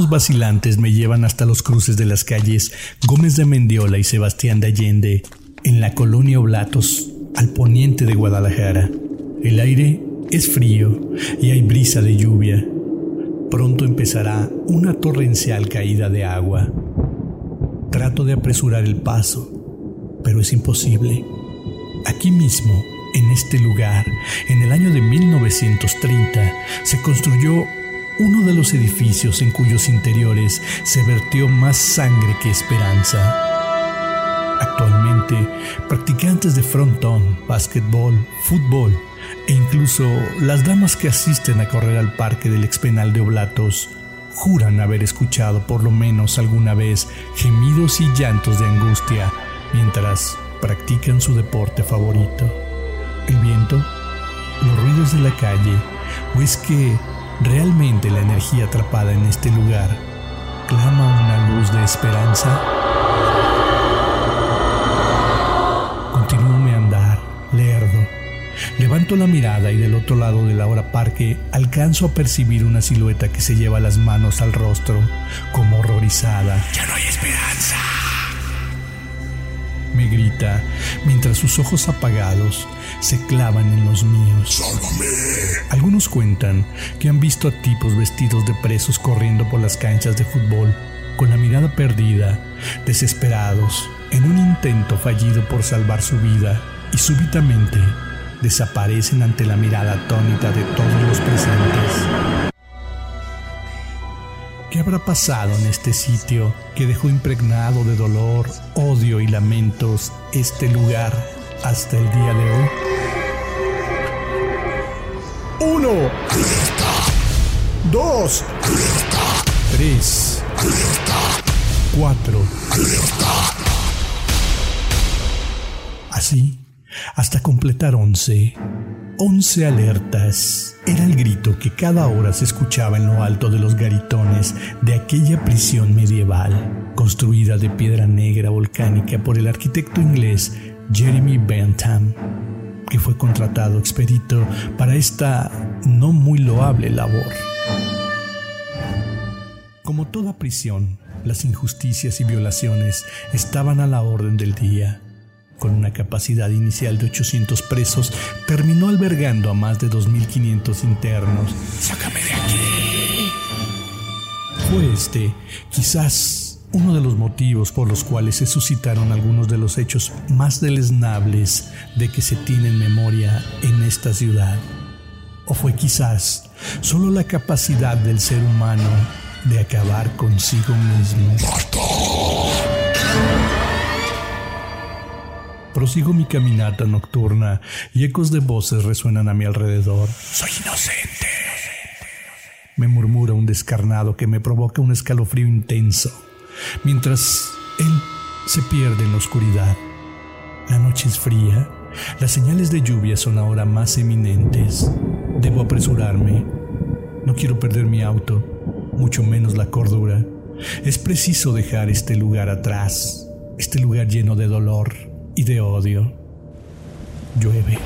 Speaker 1: Vacilantes me llevan hasta los cruces de las calles Gómez de Mendiola y Sebastián de Allende, en la colonia Oblatos, al poniente de Guadalajara. El aire es frío y hay brisa de lluvia. Pronto empezará una torrencial caída de agua. Trato de apresurar el paso, pero es imposible. Aquí mismo, en este lugar, en el año de 1930, se construyó uno de los edificios en cuyos interiores se vertió más sangre que esperanza. Actualmente, practicantes de frontón, básquetbol, fútbol e incluso las damas que asisten a correr al parque del expenal de Oblatos juran haber escuchado por lo menos alguna vez gemidos y llantos de angustia mientras practican su deporte favorito. El viento, los ruidos de la calle, o es que realmente la energía atrapada en este lugar clama una luz de esperanza. Continúo mi andar, lerdo. Levanto la mirada y del otro lado de la hora parque alcanzo a percibir una silueta que se lleva las manos al rostro, como horrorizada.
Speaker 2: Ya no hay esperanza.
Speaker 1: Me grita mientras sus ojos apagados se clavan en los míos.
Speaker 4: ¡Sálvame!
Speaker 1: Algunos cuentan que han visto a tipos vestidos de presos corriendo por las canchas de fútbol, con la mirada perdida, desesperados, en un intento fallido por salvar su vida, y súbitamente desaparecen ante la mirada atónita de todos los presentes. ¿Qué habrá pasado en este sitio que dejó impregnado de dolor, odio y lamentos este lugar hasta el día de hoy? Uno. Dos. Tres. Cuatro. Así, hasta completar once. Once alertas. Era el grito que cada hora se escuchaba en lo alto de los garitones de aquella prisión medieval, construida de piedra negra volcánica por el arquitecto inglés Jeremy Bentham, que fue contratado expedito para esta no muy loable labor. Como toda prisión, las injusticias y violaciones estaban a la orden del día. Con una capacidad inicial de 800 presos, terminó albergando a más de 2.500 internos.
Speaker 2: Sácame de aquí.
Speaker 1: Fue este, quizás, uno de los motivos por los cuales se suscitaron algunos de los hechos más deleznables de que se tiene en memoria en esta ciudad. O fue quizás solo la capacidad del ser humano de acabar consigo mismo. Prosigo mi caminata nocturna y ecos de voces resuenan a mi alrededor.
Speaker 2: Soy inocente.
Speaker 1: Me murmura un descarnado que me provoca un escalofrío intenso, mientras él se pierde en la oscuridad. La noche es fría, las señales de lluvia son ahora más eminentes. Debo apresurarme. No quiero perder mi auto, mucho menos la cordura. Es preciso dejar este lugar atrás, este lugar lleno de dolor y de odio. Llueve.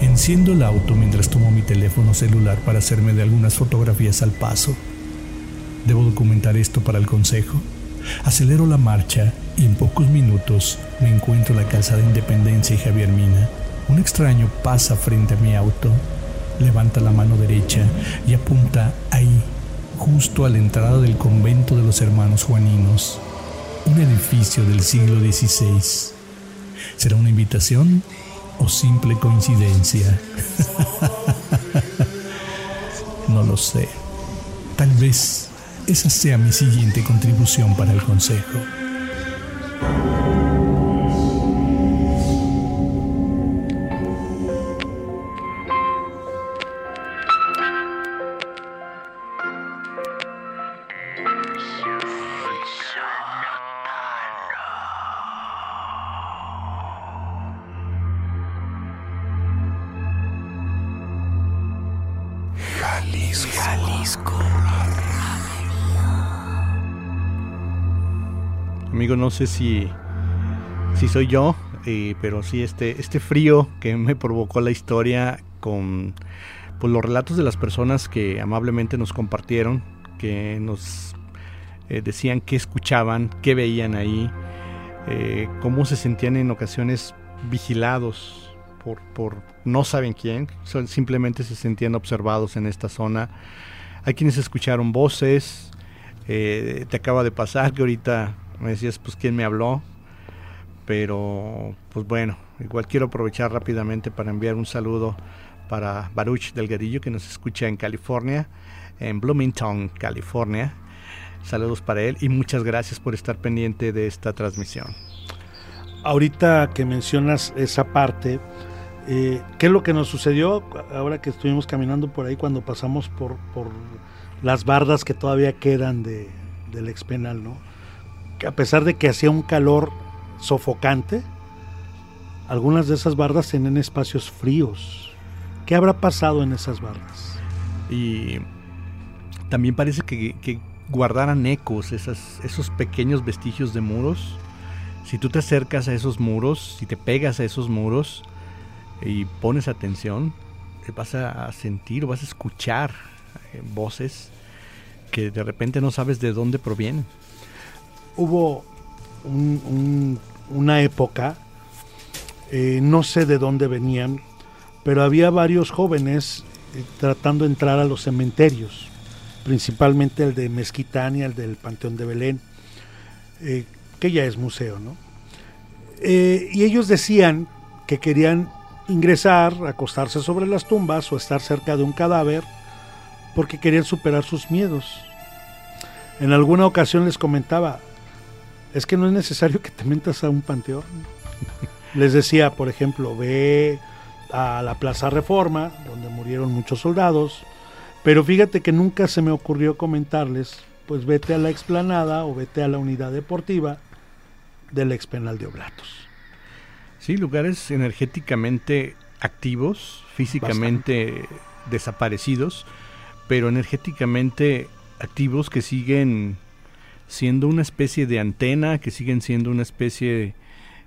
Speaker 1: Enciendo el auto mientras tomo mi teléfono celular para hacerme de algunas fotografías al paso. Debo documentar esto para el consejo. Acelero la marcha y en pocos minutos me encuentro en la calzada Independencia y Javier Mina. Un extraño pasa frente a mi auto, levanta la mano derecha y apunta ahí, justo a la entrada del convento de los hermanos Juaninos, un edificio del siglo XVI. ¿Será una invitación o simple coincidencia? <laughs> no lo sé. Tal vez esa sea mi siguiente contribución para el consejo. No sé si, si soy yo. eh, pero sí, este, este frío que me provocó la historia con pues, los relatos de las personas que amablemente nos compartieron, que nos eh, decían qué escuchaban, qué veían ahí, eh, cómo se sentían en ocasiones vigilados por, por no saben quién, simplemente se sentían observados en esta zona. Hay quienes escucharon voces, te acaba de pasar que ahorita me decías, pues, ¿quién me habló? Pero, pues bueno, igual quiero aprovechar rápidamente para enviar un saludo para Baruch Delgadillo, que nos escucha en California, en Bloomington, California. Saludos para él y muchas gracias por estar pendiente de esta transmisión.
Speaker 5: Ahorita que mencionas esa parte, eh, ¿qué es lo que nos sucedió ahora que estuvimos caminando por ahí cuando pasamos por, por las bardas que todavía quedan de, del expenal, ¿no? A pesar de que hacía un calor sofocante, algunas de esas bardas tienen espacios fríos. ¿Qué habrá pasado en esas bardas?
Speaker 1: Y también parece que, guardaran ecos, esos pequeños vestigios de muros. Si tú te acercas a esos muros, si te pegas a esos muros y pones atención, vas a sentir o vas a escuchar eh, voces que de repente no sabes de dónde provienen.
Speaker 5: Hubo una época, eh, no sé de dónde venían, pero había varios jóvenes eh, tratando de entrar a los cementerios, principalmente el de Mezquitania, el del Panteón de Belén, eh, que ya es museo, ¿no? y ellos decían que querían ingresar, acostarse sobre las tumbas o estar cerca de un cadáver porque querían superar sus miedos. En alguna ocasión les comentaba, es que no es necesario que te metas a un panteón. Les decía, por ejemplo, ve a la Plaza Reforma, donde murieron muchos soldados, pero fíjate que nunca se me ocurrió comentarles, pues vete a la explanada o vete a la unidad deportiva del expenal de Oblatos.
Speaker 1: Sí, lugares energéticamente activos, físicamente desaparecidos, pero energéticamente activos que siguen siendo una especie de antena, que siguen siendo una especie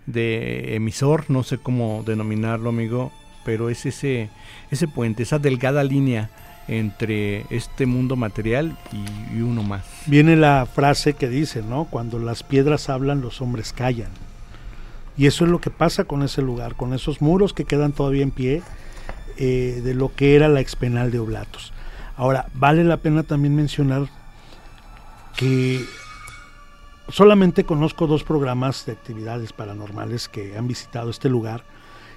Speaker 1: de emisor, no sé cómo denominarlo, amigo, pero es ese, ese puente, esa delgada línea entre este mundo material y, uno más.
Speaker 5: Viene la frase que dice, ¿no? Cuando las piedras hablan, los hombres callan. Y eso es lo que pasa con ese lugar, con esos muros que quedan todavía en pie eh, de lo que era la expenal de Oblatos. Ahora, vale la pena también mencionar que solamente conozco dos programas de actividades paranormales que han visitado este lugar.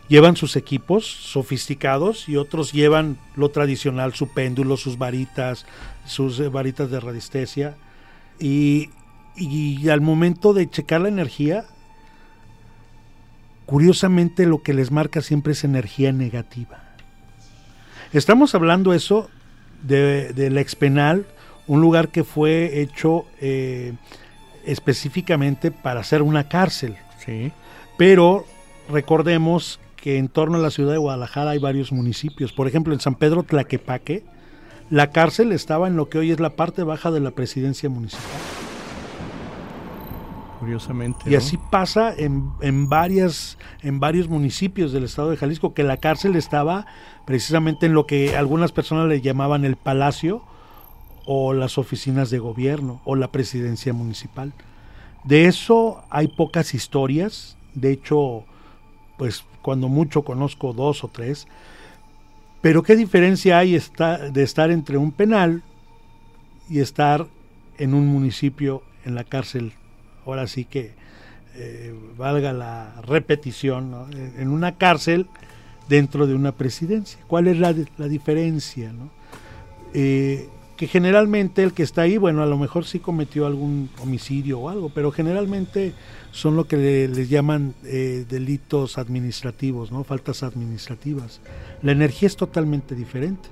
Speaker 5: Llevan sus equipos sofisticados y otros llevan lo tradicional, su péndulo, sus varitas, sus eh, varitas de radiestesia. Y, y al momento de checar la energía, curiosamente lo que les marca siempre es energía negativa. Estamos hablando eso de, del expenal, un lugar que fue hecho eh, específicamente para hacer una cárcel.
Speaker 1: Sí.
Speaker 5: Pero recordemos que en torno a la ciudad de Guadalajara hay varios municipios. Por ejemplo, en San Pedro Tlaquepaque, la cárcel estaba en lo que hoy es la parte baja de la presidencia municipal.
Speaker 1: Curiosamente.
Speaker 5: Y así pasa en, en, varias, en varios municipios del estado de Jalisco, que la cárcel estaba precisamente en lo que algunas personas le llamaban el palacio o las oficinas de gobierno o la presidencia municipal. De eso hay pocas historias, de hecho, pues cuando mucho conozco dos o tres, pero ¿qué diferencia hay de estar entre un penal y estar en un municipio en la cárcel? Ahora sí que eh, valga la repetición, en una cárcel dentro de una presidencia. ¿Cuál es la, la diferencia? ¿no? Eh, generalmente el que está ahí, bueno, a lo mejor sí cometió algún homicidio o algo, pero generalmente son lo que les llaman eh, delitos administrativos, ¿no? Faltas administrativas. La energía es totalmente diferente,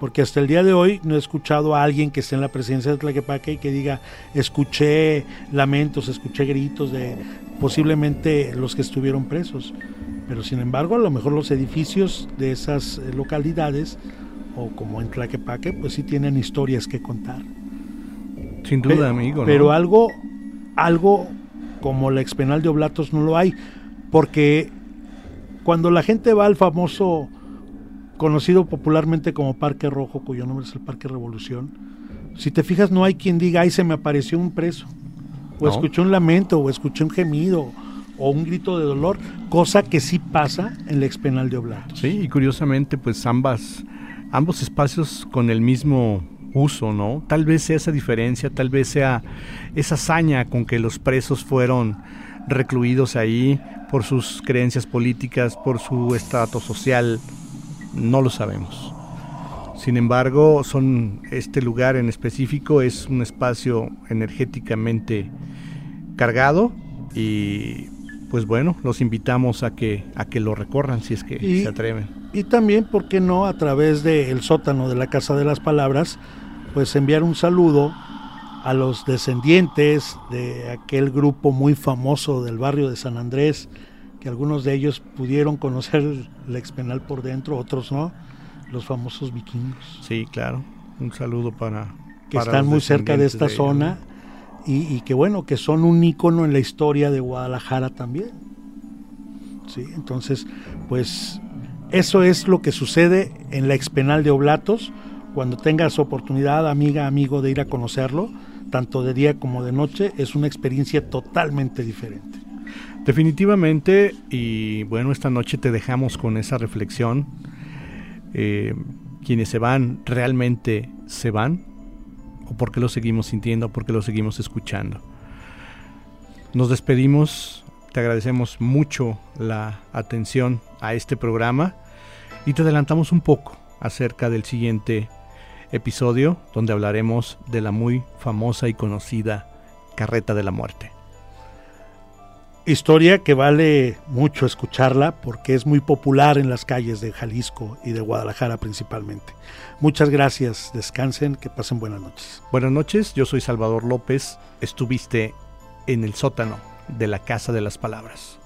Speaker 5: porque hasta el día de hoy no he escuchado a alguien que esté en la presidencia de Tlaquepaque y que diga, escuché lamentos, escuché gritos de posiblemente los que estuvieron presos. Pero sin embargo, a lo mejor los edificios de esas eh, localidades o como en Tlaquepaque, pues sí tienen historias que contar.
Speaker 1: Sin duda, amigo.
Speaker 5: Pero algo, algo como la expenal de Oblatos no lo hay. porque cuando la gente va al famoso, conocido popularmente como Parque Rojo, cuyo nombre es el Parque Revolución, si te fijas no hay quien diga, ay, se me apareció un preso, o
Speaker 1: No.
Speaker 5: escuché un lamento, o escuché un gemido, o un grito de dolor, cosa que sí pasa en el expenal de Oblatos.
Speaker 1: Sí, y curiosamente, pues ambas, ambos espacios con el mismo uso, ¿no? Tal vez sea esa diferencia, tal vez sea esa hazaña con que los presos fueron recluidos ahí por sus creencias políticas, por su estrato social, no lo sabemos. Sin embargo, son este lugar en específico es un espacio energéticamente cargado y pues bueno, los invitamos a que a que lo recorran si es que
Speaker 5: Y-
Speaker 1: se atreven.
Speaker 5: Y también, ¿por qué no?, a través del sótano de la Casa de las Palabras, pues enviar un saludo a los descendientes de aquel grupo muy famoso del barrio de San Andrés, que algunos de ellos pudieron conocer el expenal por dentro, otros no, los famosos vikingos,
Speaker 1: Sí, claro. Un saludo para
Speaker 5: que
Speaker 1: para
Speaker 5: están muy cerca de esta zona y, que bueno, que son un ícono en la historia de Guadalajara también. Sí, entonces, pues eso es lo que sucede en la expenal de Oblatos. Cuando tengas oportunidad, amiga, amigo, de ir a conocerlo, tanto de día como de noche, es una experiencia totalmente diferente.
Speaker 1: Definitivamente, y bueno, esta noche te dejamos con esa reflexión. Eh, quienes se van, ¿realmente se van? ¿O por qué lo seguimos sintiendo? ¿Por qué lo seguimos escuchando? Nos despedimos, te agradecemos mucho la atención a este programa y te adelantamos un poco acerca del siguiente episodio donde hablaremos de la muy famosa y conocida Carreta de la Muerte.
Speaker 5: Historia que vale mucho escucharla porque es muy popular en las calles de Jalisco y de Guadalajara principalmente. Muchas gracias, descansen, que pasen buenas noches.
Speaker 1: Buenas noches, yo soy Salvador López, estuviste en el sótano de la Casa de las Palabras.